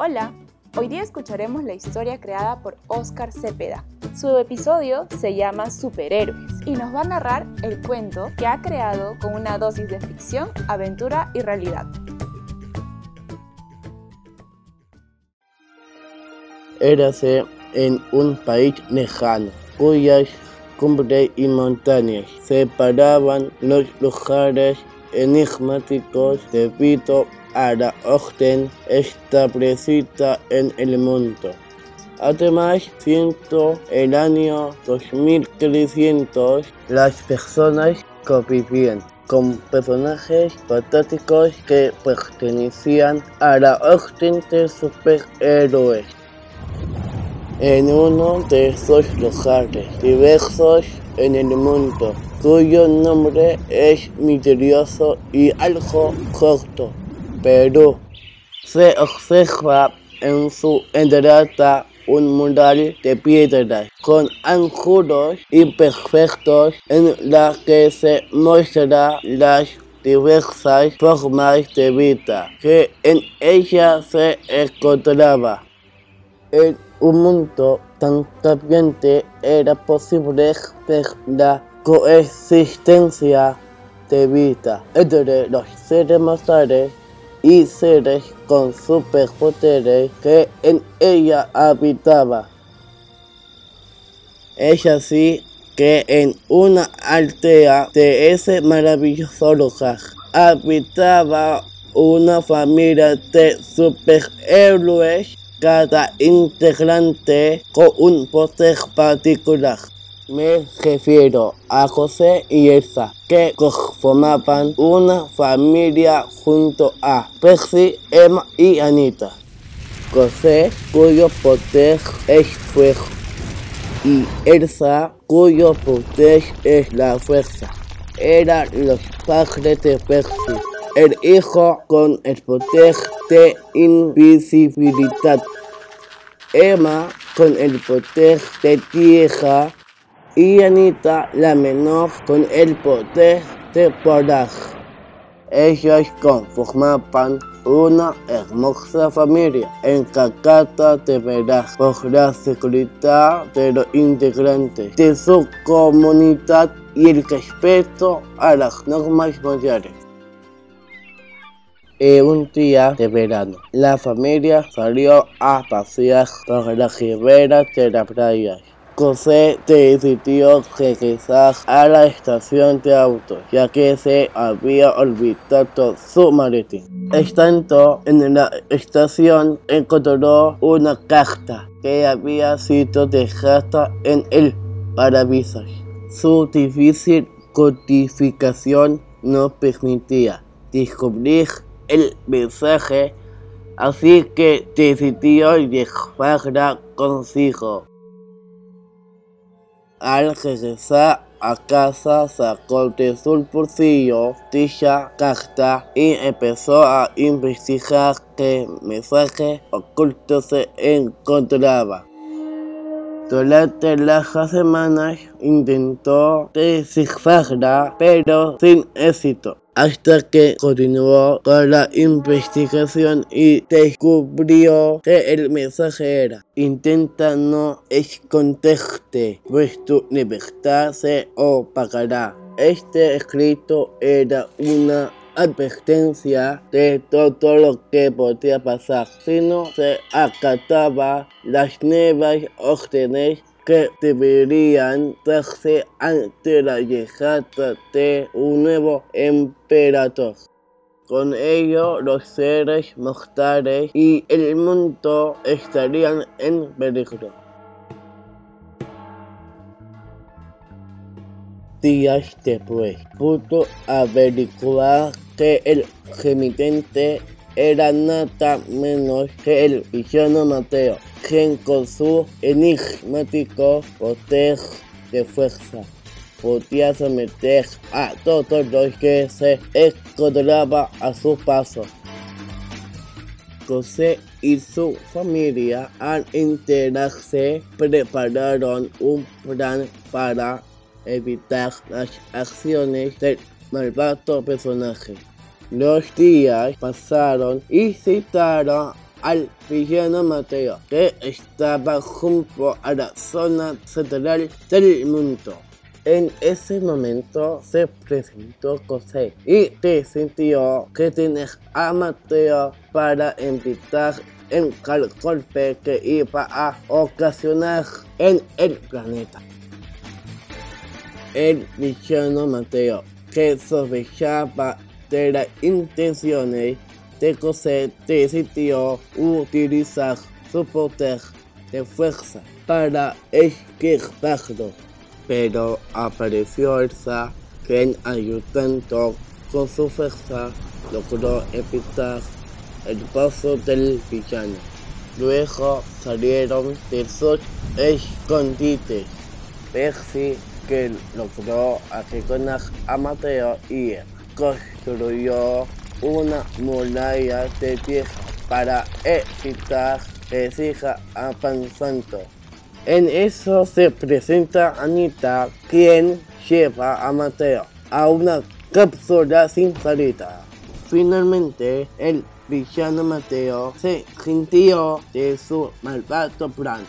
Hola, hoy día escucharemos la historia creada por Oscar Cepeda. Su episodio se llama Superhéroes y nos va a narrar el cuento que ha creado con una dosis de ficción, aventura y realidad. Érase en un país lejano, cuyas cumbres y montañas separaban los lugares enigmáticos debido a la orden establecida en el mundo. Además, siendo el año 2300, las personas convivían con personajes fantásticos que pertenecían a la orden de superhéroes. En uno de esos lugares diversos en el mundo, cuyo nombre es misterioso y algo corto, Perú, se observa en su entrada un mural de piedras con ángulos imperfectos en la que se muestran las diversas formas de vida que en ella se encontraba. En un mundo tan cambiante era posible ver la coexistencia de vida entre los seres mortales y seres con superpoderes que en ella habitaba. Es así que en una aldea de ese maravilloso lugar habitaba una familia de superhéroes, cada integrante con un poder particular. Me refiero a José y Elsa, que conformaban una familia junto a Percy, Emma y Anita. José, cuyo poder es fuego, y Elsa, cuyo poder es la fuerza. Eran los padres de Percy, el hijo con el poder de invisibilidad. Emma con el poder de tierra y Anita la menor con el poder de volar. Ellos conformaban una hermosa familia encargada de velar por la seguridad de los integrantes de su comunidad y el respeto a las normas mundiales. En un día de verano, la familia salió a pasear por las riberas de la playa. José decidió regresar a la estación de autos, ya que se había olvidado su maletín. Estando en la estación, encontró una carta que había sido dejada en el parabrisas. Su difícil codificación no permitía descubrir el mensaje, así que decidió llevarla consigo. Al regresar a casa sacó de su bolsillo dicha carta y empezó a investigar qué mensaje oculto se encontraba. Durante las semanas intentó descifrarla, pero sin éxito hasta que continuó con la investigación y descubrió que el mensaje era intenta no esconderte, pues tu libertad se opacará. Este escrito era una advertencia de todo lo que podía pasar si no se acataba las nuevas órdenes que deberían darse ante la llegada de un nuevo emperador. Con ello, los seres mortales y el mundo estarían en peligro. Días después, pudo averiguar que el remitente era nada menos que el villano Mateo, quien con su enigmático poder de fuerza podía someter a todos los que se encontraba a su paso. José y su familia al enterarse prepararon un plan para evitar las acciones del malvado personaje. Los días pasaron y citaron al villano Mateo, que estaba junto a la zona central del mundo. En ese momento se presentó José y te sintió que tienes a Mateo para invitar el golpe que iba a ocasionar en el planeta. El villano Mateo, que sospechaba de las intenciones de José, decidió utilizar su poder de fuerza para esquivarlo pero apareció Elsa, quien ayudando con su fuerza logró evitar el paso del villano. Luego salieron de sus escondites. Percy, que logró reconocer a Mateo y construyó una muralla de tierra para evitar que siga avanzando. En eso se presenta Anita, quien lleva a Mateo a una cápsula sin salida. Finalmente, el villano Mateo se rindió de su malvado plan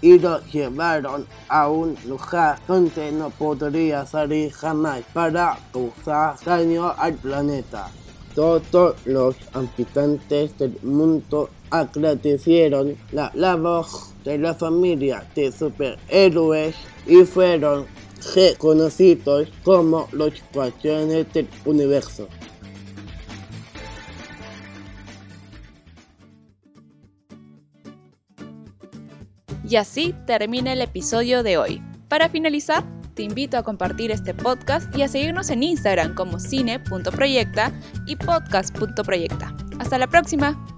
y lo llevaron a un lugar donde no podría salir jamás para causar daño al planeta. Todos los habitantes del mundo agradecieron la labor de la familia de superhéroes y fueron reconocidos como los guardianes del universo. Y así termina el episodio de hoy. Para finalizar, te invito a compartir este podcast y a seguirnos en Instagram como cine.proyecta y podcast.proyecta. Hasta la próxima.